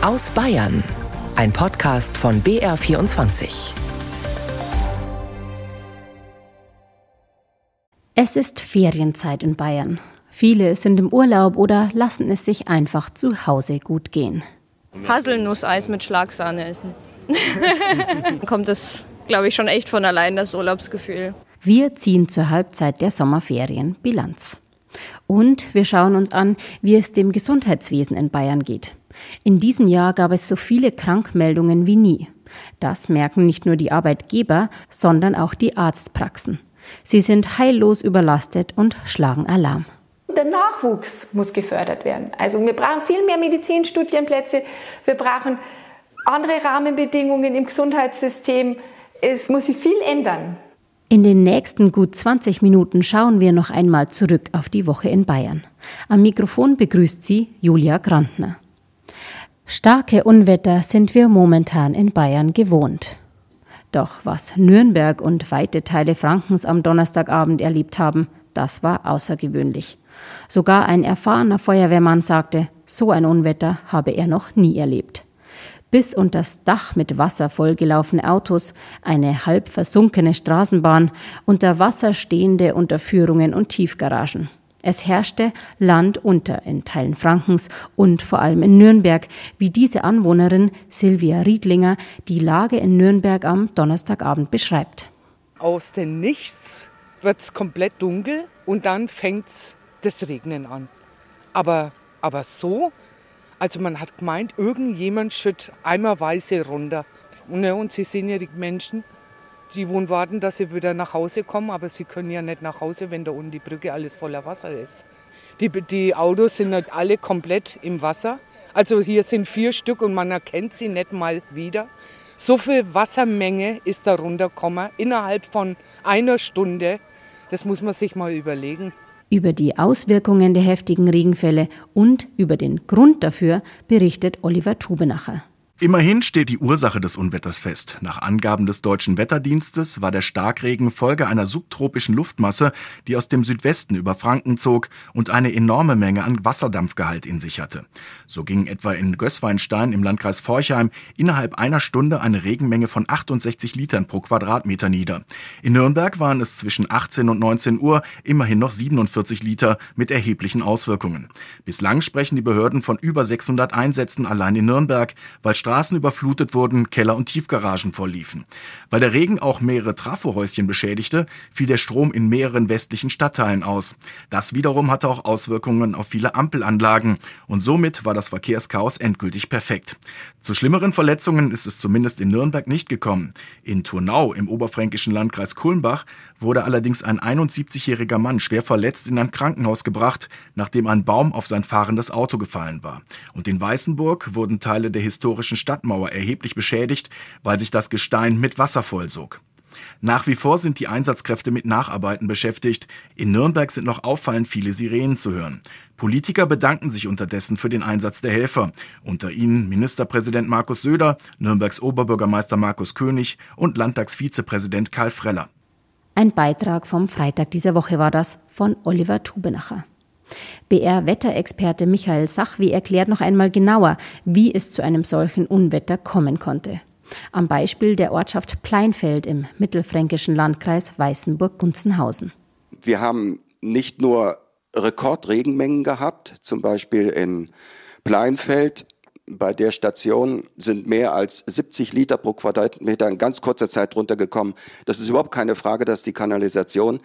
Aus Bayern. Ein Podcast von BR24. Es ist Ferienzeit in Bayern. Viele sind im Urlaub oder lassen es sich einfach zu Hause gut gehen. Haselnusseis mit Schlagsahne essen. Kommt es, glaube ich, schon echt von allein, das Urlaubsgefühl. Wir ziehen zur Halbzeit der Sommerferien Bilanz. Und wir schauen uns an, wie es dem Gesundheitswesen in Bayern geht. In diesem Jahr gab es so viele Krankmeldungen wie nie. Das merken nicht nur die Arbeitgeber, sondern auch die Arztpraxen. Sie sind heillos überlastet und schlagen Alarm. Der Nachwuchs muss gefördert werden. Also wir brauchen viel mehr Medizinstudienplätze, wir brauchen andere Rahmenbedingungen im Gesundheitssystem. Es muss sich viel ändern. In den nächsten gut 20 Minuten schauen wir noch einmal zurück auf die Woche in Bayern. Am Mikrofon begrüßt sie Julia Grantner. Starke Unwetter sind wir momentan in Bayern gewohnt. Doch was Nürnberg und weite Teile Frankens am Donnerstagabend erlebt haben, das war außergewöhnlich. Sogar ein erfahrener Feuerwehrmann sagte, so ein Unwetter habe er noch nie erlebt. Bis unters Dach mit Wasser vollgelaufene Autos, eine halb versunkene Straßenbahn, unter Wasser stehende Unterführungen und Tiefgaragen. Es herrschte Land unter in Teilen Frankens und vor allem in Nürnberg, wie diese Anwohnerin Silvia Riedlinger die Lage in Nürnberg am Donnerstagabend beschreibt. Aus dem Nichts wird es komplett dunkel und dann fängt das Regnen an. Aber, aber so, also man hat gemeint, irgendjemand schüttet einmal weiße runter. Ne, und Sie sehen ja die Menschen, die wohnen warten, dass sie wieder nach Hause kommen, aber sie können ja nicht nach Hause, wenn da unten die Brücke alles voller Wasser ist. Die, die Autos sind nicht alle komplett im Wasser. Also hier sind vier Stück und man erkennt sie nicht mal wieder. So viel Wassermenge ist da runtergekommen innerhalb von einer Stunde. Das muss man sich mal überlegen. Über die Auswirkungen der heftigen Regenfälle und über den Grund dafür berichtet Oliver Tubenacher. Immerhin steht die Ursache des Unwetters fest. Nach Angaben des deutschen Wetterdienstes war der Starkregen Folge einer subtropischen Luftmasse, die aus dem Südwesten über Franken zog und eine enorme Menge an Wasserdampfgehalt in sich hatte. So ging etwa in Gößweinstein im Landkreis Forchheim innerhalb einer Stunde eine Regenmenge von 68 Litern pro Quadratmeter nieder. In Nürnberg waren es zwischen 18 und 19 Uhr immerhin noch 47 Liter mit erheblichen Auswirkungen. Bislang sprechen die Behörden von über 600 Einsätzen allein in Nürnberg, weil Straßen überflutet wurden, Keller und Tiefgaragen vorliefen. Weil der Regen auch mehrere Trafohäuschen beschädigte, fiel der Strom in mehreren westlichen Stadtteilen aus. Das wiederum hatte auch Auswirkungen auf viele Ampelanlagen und somit war das Verkehrschaos endgültig perfekt. Zu schlimmeren Verletzungen ist es zumindest in Nürnberg nicht gekommen. In Turnau im oberfränkischen Landkreis Kulmbach wurde allerdings ein 71-jähriger Mann schwer verletzt in ein Krankenhaus gebracht, nachdem ein Baum auf sein fahrendes Auto gefallen war. Und in Weißenburg wurden Teile der historischen Stadtmauer erheblich beschädigt, weil sich das Gestein mit Wasser vollsog. Nach wie vor sind die Einsatzkräfte mit Nacharbeiten beschäftigt. In Nürnberg sind noch auffallend viele Sirenen zu hören. Politiker bedanken sich unterdessen für den Einsatz der Helfer. Unter ihnen Ministerpräsident Markus Söder, Nürnbergs Oberbürgermeister Markus König und Landtagsvizepräsident Karl Freller. Ein Beitrag vom Freitag dieser Woche war das von Oliver Tubenacher. BR-Wetterexperte Michael Sachwi erklärt noch einmal genauer, wie es zu einem solchen Unwetter kommen konnte. Am Beispiel der Ortschaft Pleinfeld im mittelfränkischen Landkreis Weißenburg-Gunzenhausen. Wir haben nicht nur Rekordregenmengen gehabt, zum Beispiel in Pleinfeld. Bei der Station sind mehr als 70 Liter pro Quadratmeter in ganz kurzer Zeit runtergekommen. Das ist überhaupt keine Frage, dass die Kanalisation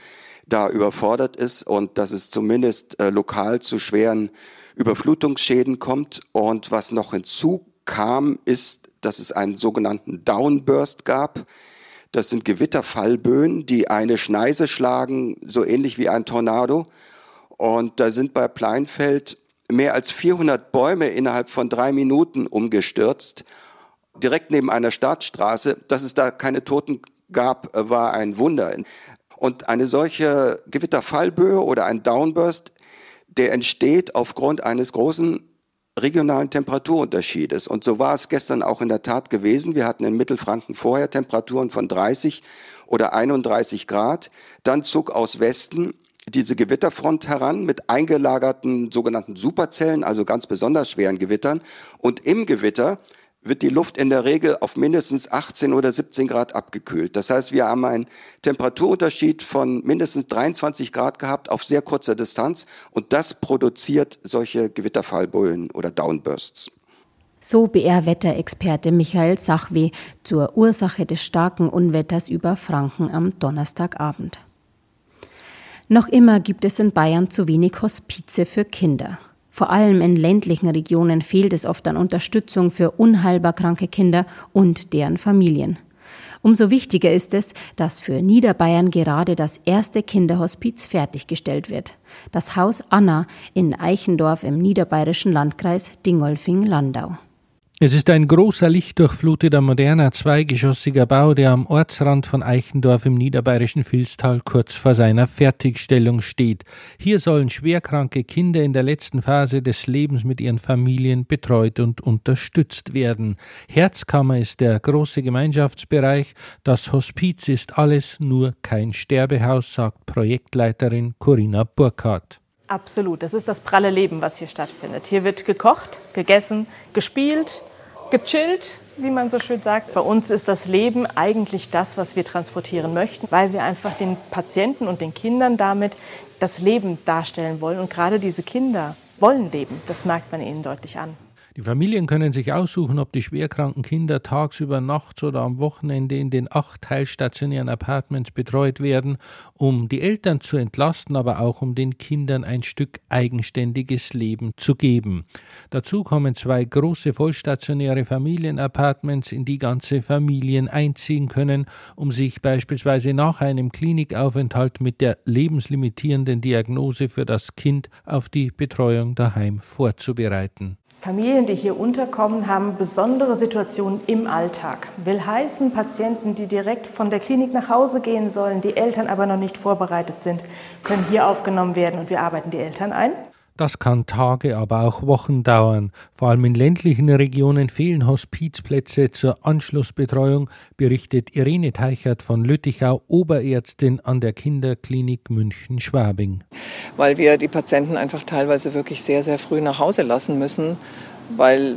da überfordert ist und dass es zumindest äh, lokal zu schweren Überflutungsschäden kommt. Und was noch hinzukam, ist, dass es einen sogenannten Downburst gab. Das sind Gewitterfallböen, die eine Schneise schlagen, so ähnlich wie ein Tornado. Und da sind bei Pleinfeld mehr als 400 Bäume innerhalb von drei Minuten umgestürzt, direkt neben einer Staatsstraße. Dass es da keine Toten gab, war ein Wunder. Und eine solche Gewitterfallböe oder ein Downburst, der entsteht aufgrund eines großen regionalen Temperaturunterschiedes. Und so war es gestern auch in der Tat gewesen. Wir hatten in Mittelfranken vorher Temperaturen von 30 oder 31 Grad. Dann zog aus Westen diese Gewitterfront heran mit eingelagerten sogenannten Superzellen, also ganz besonders schweren Gewittern. Und im Gewitter wird die Luft in der Regel auf mindestens 18 oder 17 Grad abgekühlt. Das heißt, wir haben einen Temperaturunterschied von mindestens 23 Grad gehabt auf sehr kurzer Distanz und das produziert solche Gewitterfallböen oder Downbursts. So BR-Wetterexperte Michael Sachwe zur Ursache des starken Unwetters über Franken am Donnerstagabend. Noch immer gibt es in Bayern zu wenig Hospize für Kinder. Vor allem in ländlichen Regionen fehlt es oft an Unterstützung für unheilbar kranke Kinder und deren Familien. Umso wichtiger ist es, dass für Niederbayern gerade das erste Kinderhospiz fertiggestellt wird. Das Haus Anna in Eichendorf im niederbayerischen Landkreis Dingolfing-Landau. Es ist ein großer, lichtdurchfluteter, moderner, zweigeschossiger Bau, der am Ortsrand von Eichendorf im niederbayerischen Vilstal kurz vor seiner Fertigstellung steht. Hier sollen schwerkranke Kinder in der letzten Phase des Lebens mit ihren Familien betreut und unterstützt werden. Herzkammer ist der große Gemeinschaftsbereich. Das Hospiz ist alles, nur kein Sterbehaus, sagt Projektleiterin Corinna Burkhardt. Absolut, das ist das pralle Leben, was hier stattfindet. Hier wird gekocht, gegessen, gespielt, gechillt, wie man so schön sagt. Bei uns ist das Leben eigentlich das, was wir transportieren möchten, weil wir einfach den Patienten und den Kindern damit das Leben darstellen wollen. Und gerade diese Kinder wollen leben. Das merkt man ihnen deutlich an. Die Familien können sich aussuchen, ob die schwerkranken Kinder tagsüber, nachts oder am Wochenende in den acht teilstationären Apartments betreut werden, um die Eltern zu entlasten, aber auch um den Kindern ein Stück eigenständiges Leben zu geben. Dazu kommen zwei große vollstationäre Familienapartments, in die ganze Familien einziehen können, um sich beispielsweise nach einem Klinikaufenthalt mit der lebenslimitierenden Diagnose für das Kind auf die Betreuung daheim vorzubereiten. Familien, die hier unterkommen, haben besondere Situationen im Alltag. Will heißen, Patienten, die direkt von der Klinik nach Hause gehen sollen, die Eltern aber noch nicht vorbereitet sind, können hier aufgenommen werden und wir arbeiten die Eltern ein. Das kann Tage, aber auch Wochen dauern. Vor allem in ländlichen Regionen fehlen Hospizplätze zur Anschlussbetreuung, berichtet Irene Teichert von Lüttichau, Oberärztin an der Kinderklinik München-Schwabing. Weil wir die Patienten einfach teilweise wirklich sehr, sehr früh nach Hause lassen müssen, weil,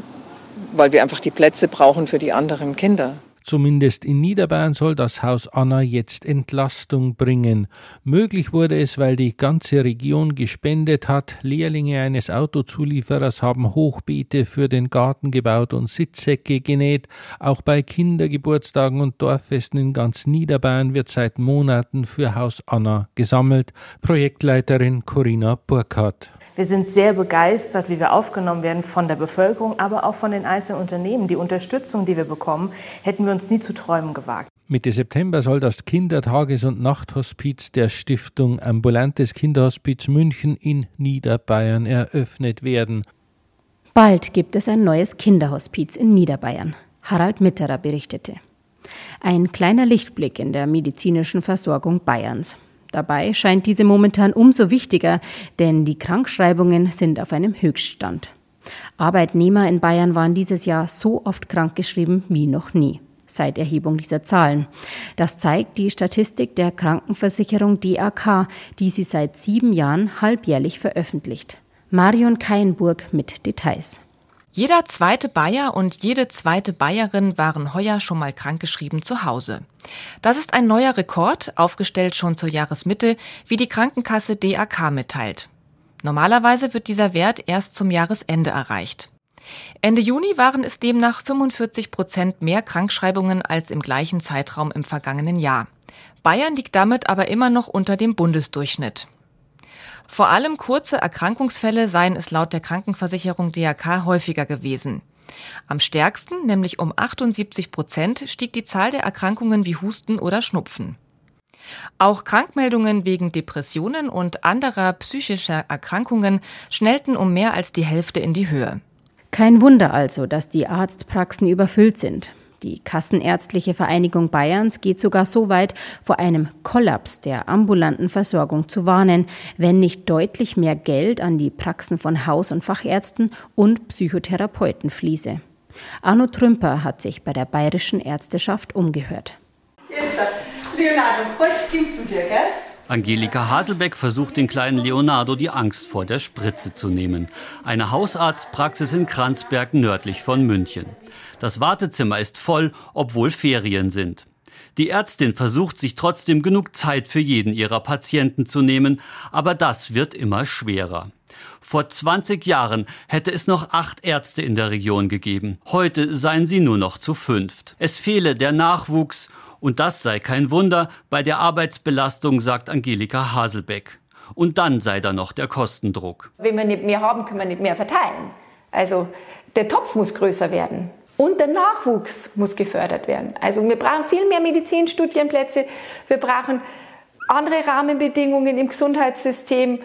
weil wir einfach die Plätze brauchen für die anderen Kinder. Zumindest in Niederbayern soll das Haus Anna jetzt Entlastung bringen. Möglich wurde es, weil die ganze Region gespendet hat. Lehrlinge eines Autozulieferers haben Hochbeete für den Garten gebaut und Sitzsäcke genäht. Auch bei Kindergeburtstagen und Dorffesten in ganz Niederbayern wird seit Monaten für Haus Anna gesammelt. Projektleiterin Corinna Burkhardt. Wir sind sehr begeistert, wie wir aufgenommen werden von der Bevölkerung, aber auch von den einzelnen Unternehmen. Die Unterstützung, die wir bekommen, hätten wir uns nie zu träumen gewagt. Mitte September soll das Kindertages- und Nachthospiz der Stiftung Ambulantes Kinderhospiz München in Niederbayern eröffnet werden. Bald gibt es ein neues Kinderhospiz in Niederbayern. Harald Mitterer berichtete. Ein kleiner Lichtblick in der medizinischen Versorgung Bayerns. Dabei scheint diese momentan umso wichtiger, denn die Krankschreibungen sind auf einem Höchststand. Arbeitnehmer in Bayern waren dieses Jahr so oft krankgeschrieben wie noch nie seit Erhebung dieser Zahlen. Das zeigt die Statistik der Krankenversicherung DAK, die sie seit sieben Jahren halbjährlich veröffentlicht. Marion Keinburg mit Details. Jeder zweite Bayer und jede zweite Bayerin waren heuer schon mal krankgeschrieben zu Hause. Das ist ein neuer Rekord, aufgestellt schon zur Jahresmitte, wie die Krankenkasse DAK mitteilt. Normalerweise wird dieser Wert erst zum Jahresende erreicht. Ende Juni waren es demnach 45 Prozent mehr Krankschreibungen als im gleichen Zeitraum im vergangenen Jahr. Bayern liegt damit aber immer noch unter dem Bundesdurchschnitt. Vor allem kurze Erkrankungsfälle seien es laut der Krankenversicherung DRK häufiger gewesen. Am stärksten, nämlich um 78 Prozent, stieg die Zahl der Erkrankungen wie Husten oder Schnupfen. Auch Krankmeldungen wegen Depressionen und anderer psychischer Erkrankungen schnellten um mehr als die Hälfte in die Höhe. Kein Wunder also, dass die Arztpraxen überfüllt sind. Die Kassenärztliche Vereinigung Bayerns geht sogar so weit, vor einem Kollaps der ambulanten Versorgung zu warnen, wenn nicht deutlich mehr Geld an die Praxen von Haus- und Fachärzten und Psychotherapeuten fließe. Arno Trümper hat sich bei der bayerischen Ärzteschaft umgehört. Jetzt, Leonardo, heute impfen wir, gell? Angelika Haselbeck versucht den kleinen Leonardo die Angst vor der Spritze zu nehmen. Eine Hausarztpraxis in Kranzberg nördlich von München. Das Wartezimmer ist voll, obwohl Ferien sind. Die Ärztin versucht sich trotzdem genug Zeit für jeden ihrer Patienten zu nehmen, aber das wird immer schwerer. Vor 20 Jahren hätte es noch acht Ärzte in der Region gegeben. Heute seien sie nur noch zu fünft. Es fehle der Nachwuchs und das sei kein Wunder bei der Arbeitsbelastung, sagt Angelika Haselbeck. Und dann sei da noch der Kostendruck. Wenn wir nicht mehr haben, können wir nicht mehr verteilen. Also der Topf muss größer werden. Und der Nachwuchs muss gefördert werden. Also wir brauchen viel mehr Medizinstudienplätze. Wir brauchen andere Rahmenbedingungen im Gesundheitssystem.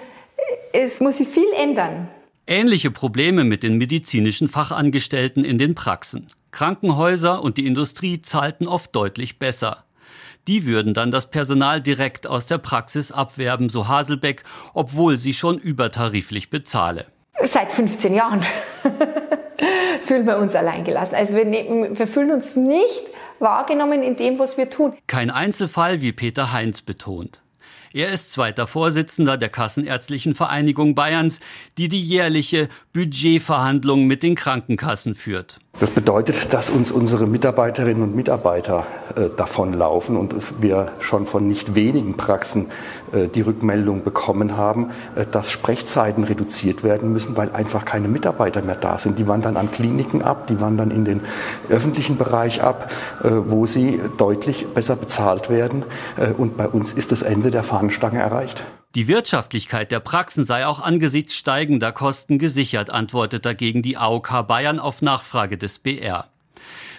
Es muss sich viel ändern. Ähnliche Probleme mit den medizinischen Fachangestellten in den Praxen. Krankenhäuser und die Industrie zahlten oft deutlich besser. Die würden dann das Personal direkt aus der Praxis abwerben, so Haselbeck, obwohl sie schon übertariflich bezahle. Seit 15 Jahren fühlen wir uns alleingelassen. Also wir, nehmen, wir fühlen uns nicht wahrgenommen in dem, was wir tun. Kein Einzelfall, wie Peter Heinz betont. Er ist zweiter Vorsitzender der Kassenärztlichen Vereinigung Bayerns, die die jährliche Budgetverhandlung mit den Krankenkassen führt. Das bedeutet, dass uns unsere Mitarbeiterinnen und Mitarbeiter äh, davonlaufen und wir schon von nicht wenigen Praxen äh, die Rückmeldung bekommen haben, äh, dass Sprechzeiten reduziert werden müssen, weil einfach keine Mitarbeiter mehr da sind. Die wandern an Kliniken ab, die wandern in den öffentlichen Bereich ab, wo sie deutlich besser bezahlt werden. Und bei uns ist das Ende der Fahnenstange erreicht. Die Wirtschaftlichkeit der Praxen sei auch angesichts steigender Kosten gesichert, antwortet dagegen die AOK Bayern auf Nachfrage des BR.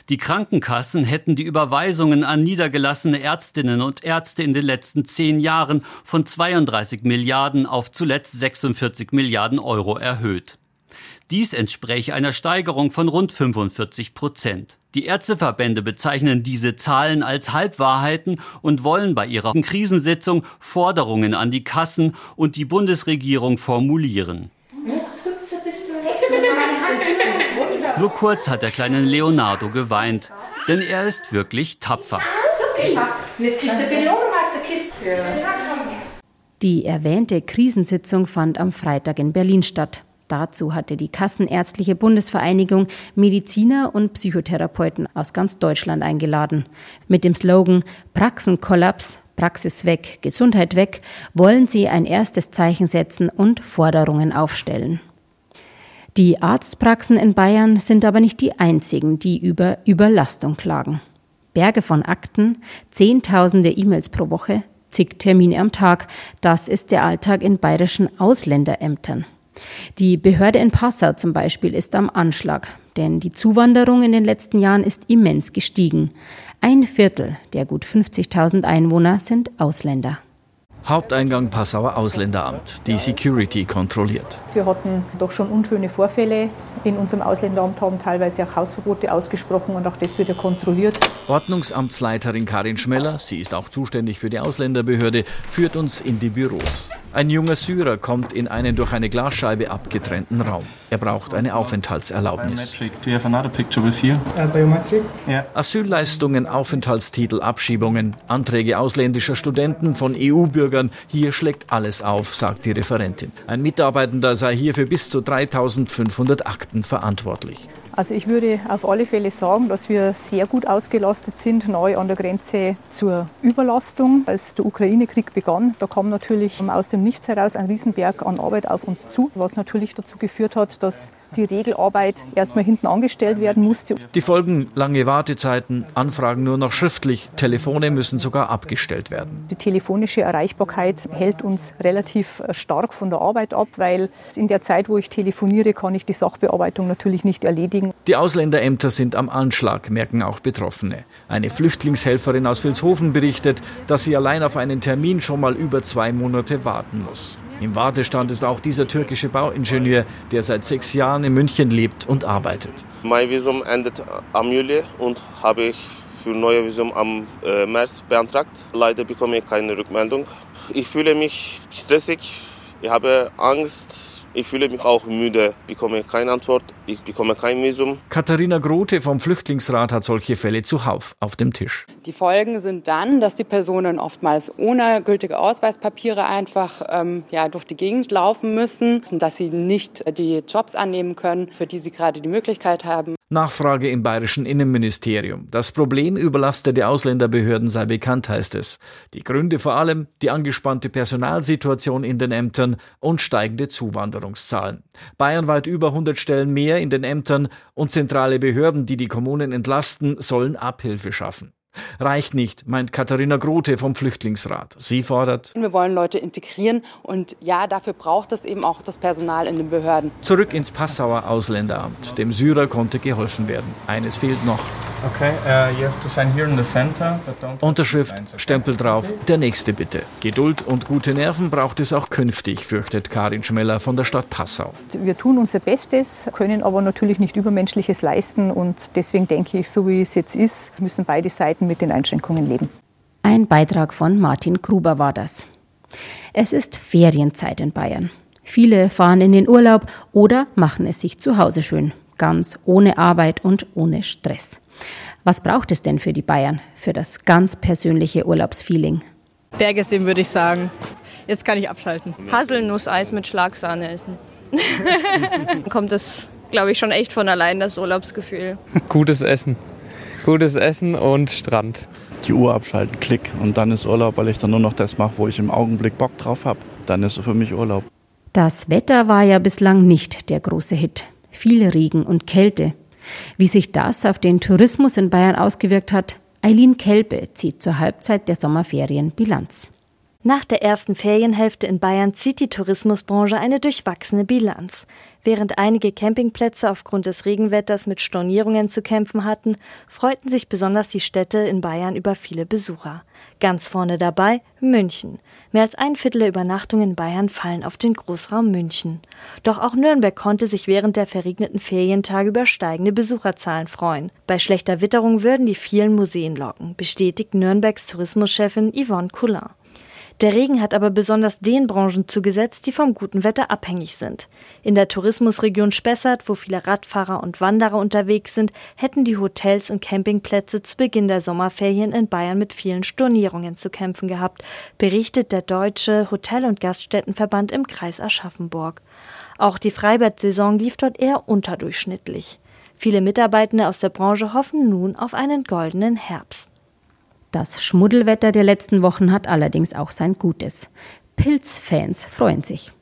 Die Krankenkassen hätten die Überweisungen an niedergelassene Ärztinnen und Ärzte in den letzten zehn Jahren von 32 Milliarden auf zuletzt 46 Milliarden Euro erhöht. Dies entspräche einer Steigerung von rund 45 Prozent. Die Ärzteverbände bezeichnen diese Zahlen als Halbwahrheiten und wollen bei ihrer Krisensitzung Forderungen an die Kassen und die Bundesregierung formulieren. Nur kurz hat der kleine Leonardo geweint, denn er ist wirklich tapfer. Die erwähnte Krisensitzung fand am Freitag in Berlin statt. Dazu hatte die Kassenärztliche Bundesvereinigung Mediziner und Psychotherapeuten aus ganz Deutschland eingeladen. Mit dem Slogan Praxenkollaps, Praxis weg, Gesundheit weg wollen sie ein erstes Zeichen setzen und Forderungen aufstellen. Die Arztpraxen in Bayern sind aber nicht die einzigen, die über Überlastung klagen. Berge von Akten, Zehntausende E-Mails pro Woche, zig Termine am Tag, das ist der Alltag in bayerischen Ausländerämtern. Die Behörde in Passau zum Beispiel ist am Anschlag, denn die Zuwanderung in den letzten Jahren ist immens gestiegen. Ein Viertel der gut 50.000 Einwohner sind Ausländer. Haupteingang Passauer Ausländeramt, die Security kontrolliert. Wir hatten doch schon unschöne Vorfälle in unserem Ausländeramt, haben teilweise auch Hausverbote ausgesprochen und auch das wird ja kontrolliert. Ordnungsamtsleiterin Karin Schmeller, sie ist auch zuständig für die Ausländerbehörde, führt uns in die Büros. Ein junger Syrer kommt in einen durch eine Glasscheibe abgetrennten Raum. Er braucht eine Aufenthaltserlaubnis. Asylleistungen, Aufenthaltstitel, Abschiebungen, Anträge ausländischer Studenten von EU-Bürgern. Hier schlägt alles auf, sagt die Referentin. Ein Mitarbeitender sei hier für bis zu 3500 Akten verantwortlich. Also ich würde auf alle Fälle sagen, dass wir sehr gut ausgelastet sind, neu an der Grenze zur Überlastung. Als der Ukraine-Krieg begann, da kam natürlich aus dem Nichts heraus ein Riesenberg an Arbeit auf uns zu, was natürlich dazu geführt hat, dass die Regelarbeit erstmal hinten angestellt werden musste. Die Folgen lange Wartezeiten, Anfragen nur noch schriftlich, Telefone müssen sogar abgestellt werden. Die telefonische Erreichbarkeit hält uns relativ stark von der Arbeit ab, weil in der Zeit, wo ich telefoniere, kann ich die Sachbearbeitung natürlich nicht erledigen. Die Ausländerämter sind am Anschlag, merken auch Betroffene. Eine Flüchtlingshelferin aus Vilshofen berichtet, dass sie allein auf einen Termin schon mal über zwei Monate warten muss. Im Wartestand ist auch dieser türkische Bauingenieur, der seit sechs Jahren in München lebt und arbeitet. Mein Visum endet am Juli und habe ich für neue Visum am äh, März beantragt. Leider bekomme ich keine Rückmeldung. Ich fühle mich stressig, ich habe Angst, ich fühle mich auch müde, bekomme keine Antwort. Ich bekomme kein Visum. Katharina Grote vom Flüchtlingsrat hat solche Fälle zuhauf auf dem Tisch. Die Folgen sind dann, dass die Personen oftmals ohne gültige Ausweispapiere einfach ähm, ja, durch die Gegend laufen müssen, dass sie nicht die Jobs annehmen können, für die sie gerade die Möglichkeit haben. Nachfrage im bayerischen Innenministerium. Das Problem überlastete Ausländerbehörden sei bekannt, heißt es. Die Gründe vor allem die angespannte Personalsituation in den Ämtern und steigende Zuwanderungszahlen. Bayernweit über 100 Stellen mehr in den Ämtern und zentrale Behörden, die die Kommunen entlasten, sollen Abhilfe schaffen. Reicht nicht, meint Katharina Grote vom Flüchtlingsrat. Sie fordert, wir wollen Leute integrieren und ja, dafür braucht es eben auch das Personal in den Behörden. Zurück ins Passauer Ausländeramt. Dem Syrer konnte geholfen werden. Eines fehlt noch. Okay, uh, you have to sign here in the center, Unterschrift, Stempel drauf, der nächste bitte. Geduld und gute Nerven braucht es auch künftig, fürchtet Karin Schmeller von der Stadt Passau. Wir tun unser Bestes, können aber natürlich nicht Übermenschliches leisten und deswegen denke ich, so wie es jetzt ist, müssen beide Seiten mit den Einschränkungen leben. Ein Beitrag von Martin Gruber war das. Es ist Ferienzeit in Bayern. Viele fahren in den Urlaub oder machen es sich zu Hause schön, ganz ohne Arbeit und ohne Stress. Was braucht es denn für die Bayern, für das ganz persönliche Urlaubsfeeling? Berge sehen, würde ich sagen. Jetzt kann ich abschalten. Haselnusseis mit Schlagsahne essen. Kommt das, glaube ich, schon echt von allein, das Urlaubsgefühl. Gutes Essen. Gutes Essen und Strand. Die Uhr abschalten, klick. Und dann ist Urlaub, weil ich dann nur noch das mache, wo ich im Augenblick Bock drauf habe. Dann ist es für mich Urlaub. Das Wetter war ja bislang nicht der große Hit. Viel Regen und Kälte. Wie sich das auf den Tourismus in Bayern ausgewirkt hat, Eileen Kelbe zieht zur Halbzeit der Sommerferien Bilanz. Nach der ersten Ferienhälfte in Bayern zieht die Tourismusbranche eine durchwachsene Bilanz. Während einige Campingplätze aufgrund des Regenwetters mit Stornierungen zu kämpfen hatten, freuten sich besonders die Städte in Bayern über viele Besucher. Ganz vorne dabei München. Mehr als ein Viertel der Übernachtungen in Bayern fallen auf den Großraum München. Doch auch Nürnberg konnte sich während der verregneten Ferientage über steigende Besucherzahlen freuen. Bei schlechter Witterung würden die vielen Museen locken, bestätigt Nürnbergs Tourismuschefin Yvonne Coulin. Der Regen hat aber besonders den Branchen zugesetzt, die vom guten Wetter abhängig sind. In der Tourismusregion Spessart, wo viele Radfahrer und Wanderer unterwegs sind, hätten die Hotels und Campingplätze zu Beginn der Sommerferien in Bayern mit vielen Stornierungen zu kämpfen gehabt, berichtet der Deutsche Hotel- und Gaststättenverband im Kreis Aschaffenburg. Auch die Freibad-Saison lief dort eher unterdurchschnittlich. Viele Mitarbeitende aus der Branche hoffen nun auf einen goldenen Herbst. Das Schmuddelwetter der letzten Wochen hat allerdings auch sein Gutes. Pilzfans freuen sich.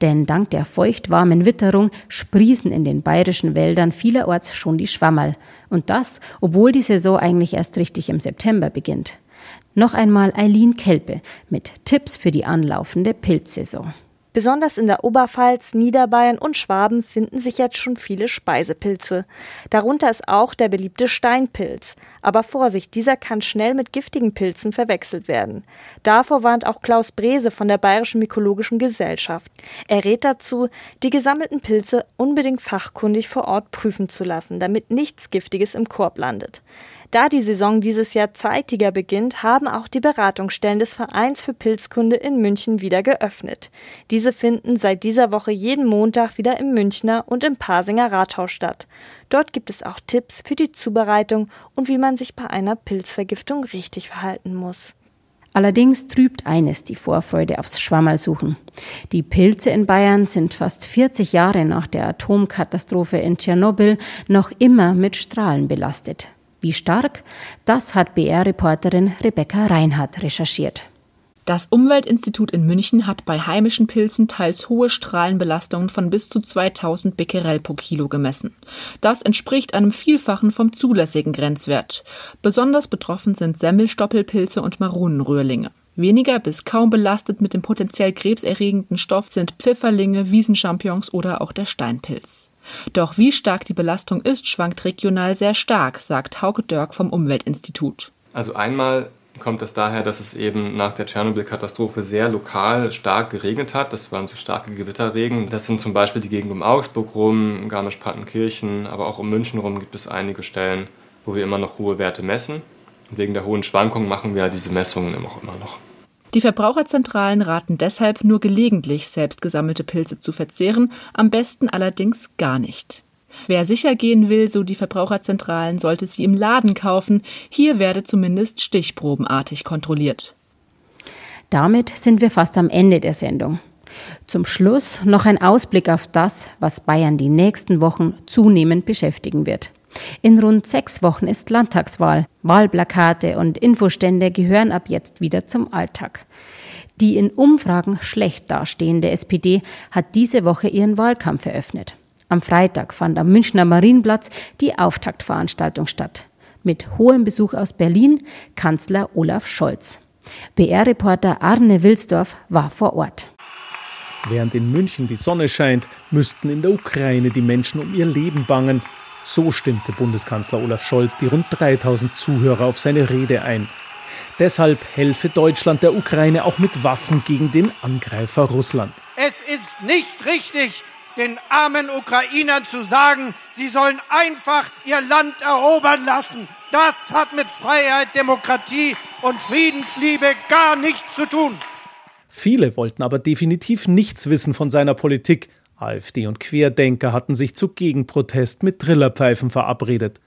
Denn dank der feuchtwarmen Witterung sprießen in den bayerischen Wäldern vielerorts schon die Schwammerl. Und das, obwohl die Saison eigentlich erst richtig im September beginnt. Noch einmal Eileen Kelpe mit Tipps für die anlaufende Pilzsaison. Besonders in der Oberpfalz, Niederbayern und Schwaben finden sich jetzt schon viele Speisepilze. Darunter ist auch der beliebte Steinpilz. Aber Vorsicht, dieser kann schnell mit giftigen Pilzen verwechselt werden. Davor warnt auch Klaus Brese von der Bayerischen Mykologischen Gesellschaft. Er rät dazu, die gesammelten Pilze unbedingt fachkundig vor Ort prüfen zu lassen, damit nichts Giftiges im Korb landet. Da die Saison dieses Jahr zeitiger beginnt, haben auch die Beratungsstellen des Vereins für Pilzkunde in München wieder geöffnet. Diese finden seit dieser Woche jeden Montag wieder im Münchner und im Pasinger Rathaus statt. Dort gibt es auch Tipps für die Zubereitung und wie man sich bei einer Pilzvergiftung richtig verhalten muss. Allerdings trübt eines die Vorfreude aufs Schwammerlsuchen. Die Pilze in Bayern sind fast 40 Jahre nach der Atomkatastrophe in Tschernobyl noch immer mit Strahlen belastet. Wie stark? Das hat BR-Reporterin Rebecca Reinhardt recherchiert. Das Umweltinstitut in München hat bei heimischen Pilzen teils hohe Strahlenbelastungen von bis zu 2000 Becquerel pro Kilo gemessen. Das entspricht einem Vielfachen vom zulässigen Grenzwert. Besonders betroffen sind Semmelstoppelpilze und Maronenröhrlinge. Weniger bis kaum belastet mit dem potenziell krebserregenden Stoff sind Pfifferlinge, Wiesenchampignons oder auch der Steinpilz. Doch wie stark die Belastung ist, schwankt regional sehr stark, sagt Hauke Dörk vom Umweltinstitut. Also einmal kommt es daher, dass es eben nach der Tschernobyl-Katastrophe sehr lokal stark geregnet hat. Das waren so starke Gewitterregen. Das sind zum Beispiel die Gegend um Augsburg rum, Garmisch-Partenkirchen, aber auch um München rum gibt es einige Stellen, wo wir immer noch hohe Werte messen. Und wegen der hohen Schwankungen machen wir diese Messungen immer noch. Die Verbraucherzentralen raten deshalb nur gelegentlich selbst gesammelte Pilze zu verzehren, am besten allerdings gar nicht. Wer sicher gehen will, so die Verbraucherzentralen, sollte sie im Laden kaufen. Hier werde zumindest stichprobenartig kontrolliert. Damit sind wir fast am Ende der Sendung. Zum Schluss noch ein Ausblick auf das, was Bayern die nächsten Wochen zunehmend beschäftigen wird. In rund sechs Wochen ist Landtagswahl. Wahlplakate und Infostände gehören ab jetzt wieder zum Alltag. Die in Umfragen schlecht dastehende SPD hat diese Woche ihren Wahlkampf eröffnet. Am Freitag fand am Münchner Marienplatz die Auftaktveranstaltung statt. Mit hohem Besuch aus Berlin Kanzler Olaf Scholz. BR-Reporter Arne Wilsdorf war vor Ort. Während in München die Sonne scheint, müssten in der Ukraine die Menschen um ihr Leben bangen. So stimmte Bundeskanzler Olaf Scholz die rund 3000 Zuhörer auf seine Rede ein. Deshalb helfe Deutschland der Ukraine auch mit Waffen gegen den Angreifer Russland. Es ist nicht richtig, den armen Ukrainern zu sagen, sie sollen einfach ihr Land erobern lassen. Das hat mit Freiheit, Demokratie und Friedensliebe gar nichts zu tun. Viele wollten aber definitiv nichts wissen von seiner Politik. AfD und Querdenker hatten sich zu Gegenprotest mit Trillerpfeifen verabredet.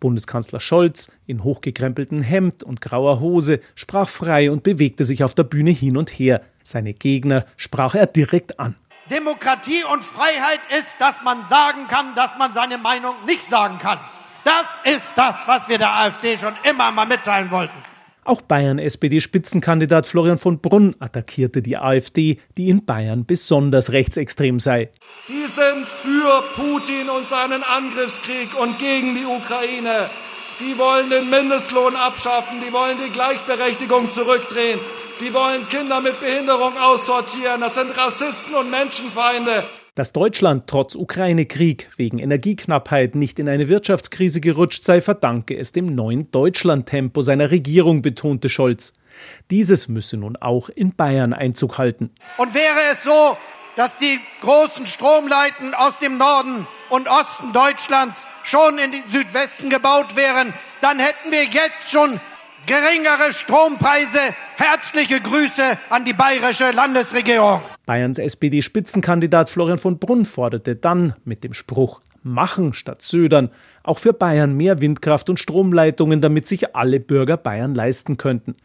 Bundeskanzler Scholz in hochgekrempeltem Hemd und grauer Hose sprach frei und bewegte sich auf der Bühne hin und her. Seine Gegner sprach er direkt an. Demokratie und Freiheit ist, dass man sagen kann, dass man seine Meinung nicht sagen kann. Das ist das, was wir der AfD schon immer mal mitteilen wollten. Auch Bayern-SPD-Spitzenkandidat Florian von Brunn attackierte die AfD, die in Bayern besonders rechtsextrem sei. Die sind für Putin und seinen Angriffskrieg und gegen die Ukraine. Die wollen den Mindestlohn abschaffen, die wollen die Gleichberechtigung zurückdrehen, die wollen Kinder mit Behinderung aussortieren. Das sind Rassisten und Menschenfeinde. Dass Deutschland trotz Ukraine-Krieg wegen Energieknappheit nicht in eine Wirtschaftskrise gerutscht sei, verdanke es dem neuen Deutschland-Tempo seiner Regierung, betonte Scholz. Dieses müsse nun auch in Bayern Einzug halten. Und wäre es so, dass die großen Stromleiten aus dem Norden und Osten Deutschlands schon in den Südwesten gebaut wären, dann hätten wir jetzt schon geringere Strompreise. Herzliche Grüße an die bayerische Landesregierung. Bayerns SPD-Spitzenkandidat Florian von Brunn forderte dann mit dem Spruch Machen statt Södern auch für Bayern mehr Windkraft und Stromleitungen, damit sich alle Bürger Bayern leisten könnten.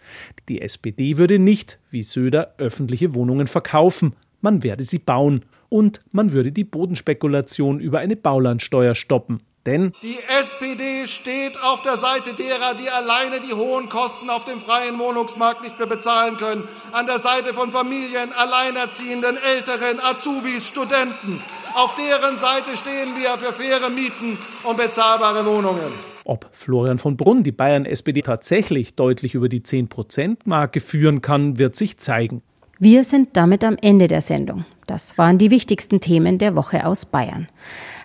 Die SPD würde nicht, wie Söder, öffentliche Wohnungen verkaufen, man werde sie bauen und man würde die Bodenspekulation über eine Baulandsteuer stoppen. Denn die SPD steht auf der Seite derer, die alleine die hohen Kosten auf dem freien Wohnungsmarkt nicht mehr bezahlen können. An der Seite von Familien, Alleinerziehenden, Älteren, Azubis, Studenten. Auf deren Seite stehen wir für faire Mieten und bezahlbare Wohnungen. Ob Florian von Brunn die Bayern-SPD tatsächlich deutlich über die 10-Prozent-Marke führen kann, wird sich zeigen. Wir sind damit am Ende der Sendung. Das waren die wichtigsten Themen der Woche aus Bayern.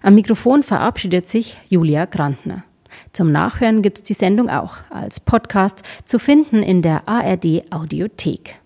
Am Mikrofon verabschiedet sich Julia Grantner. Zum Nachhören gibt's die Sendung auch als Podcast zu finden in der ARD Audiothek.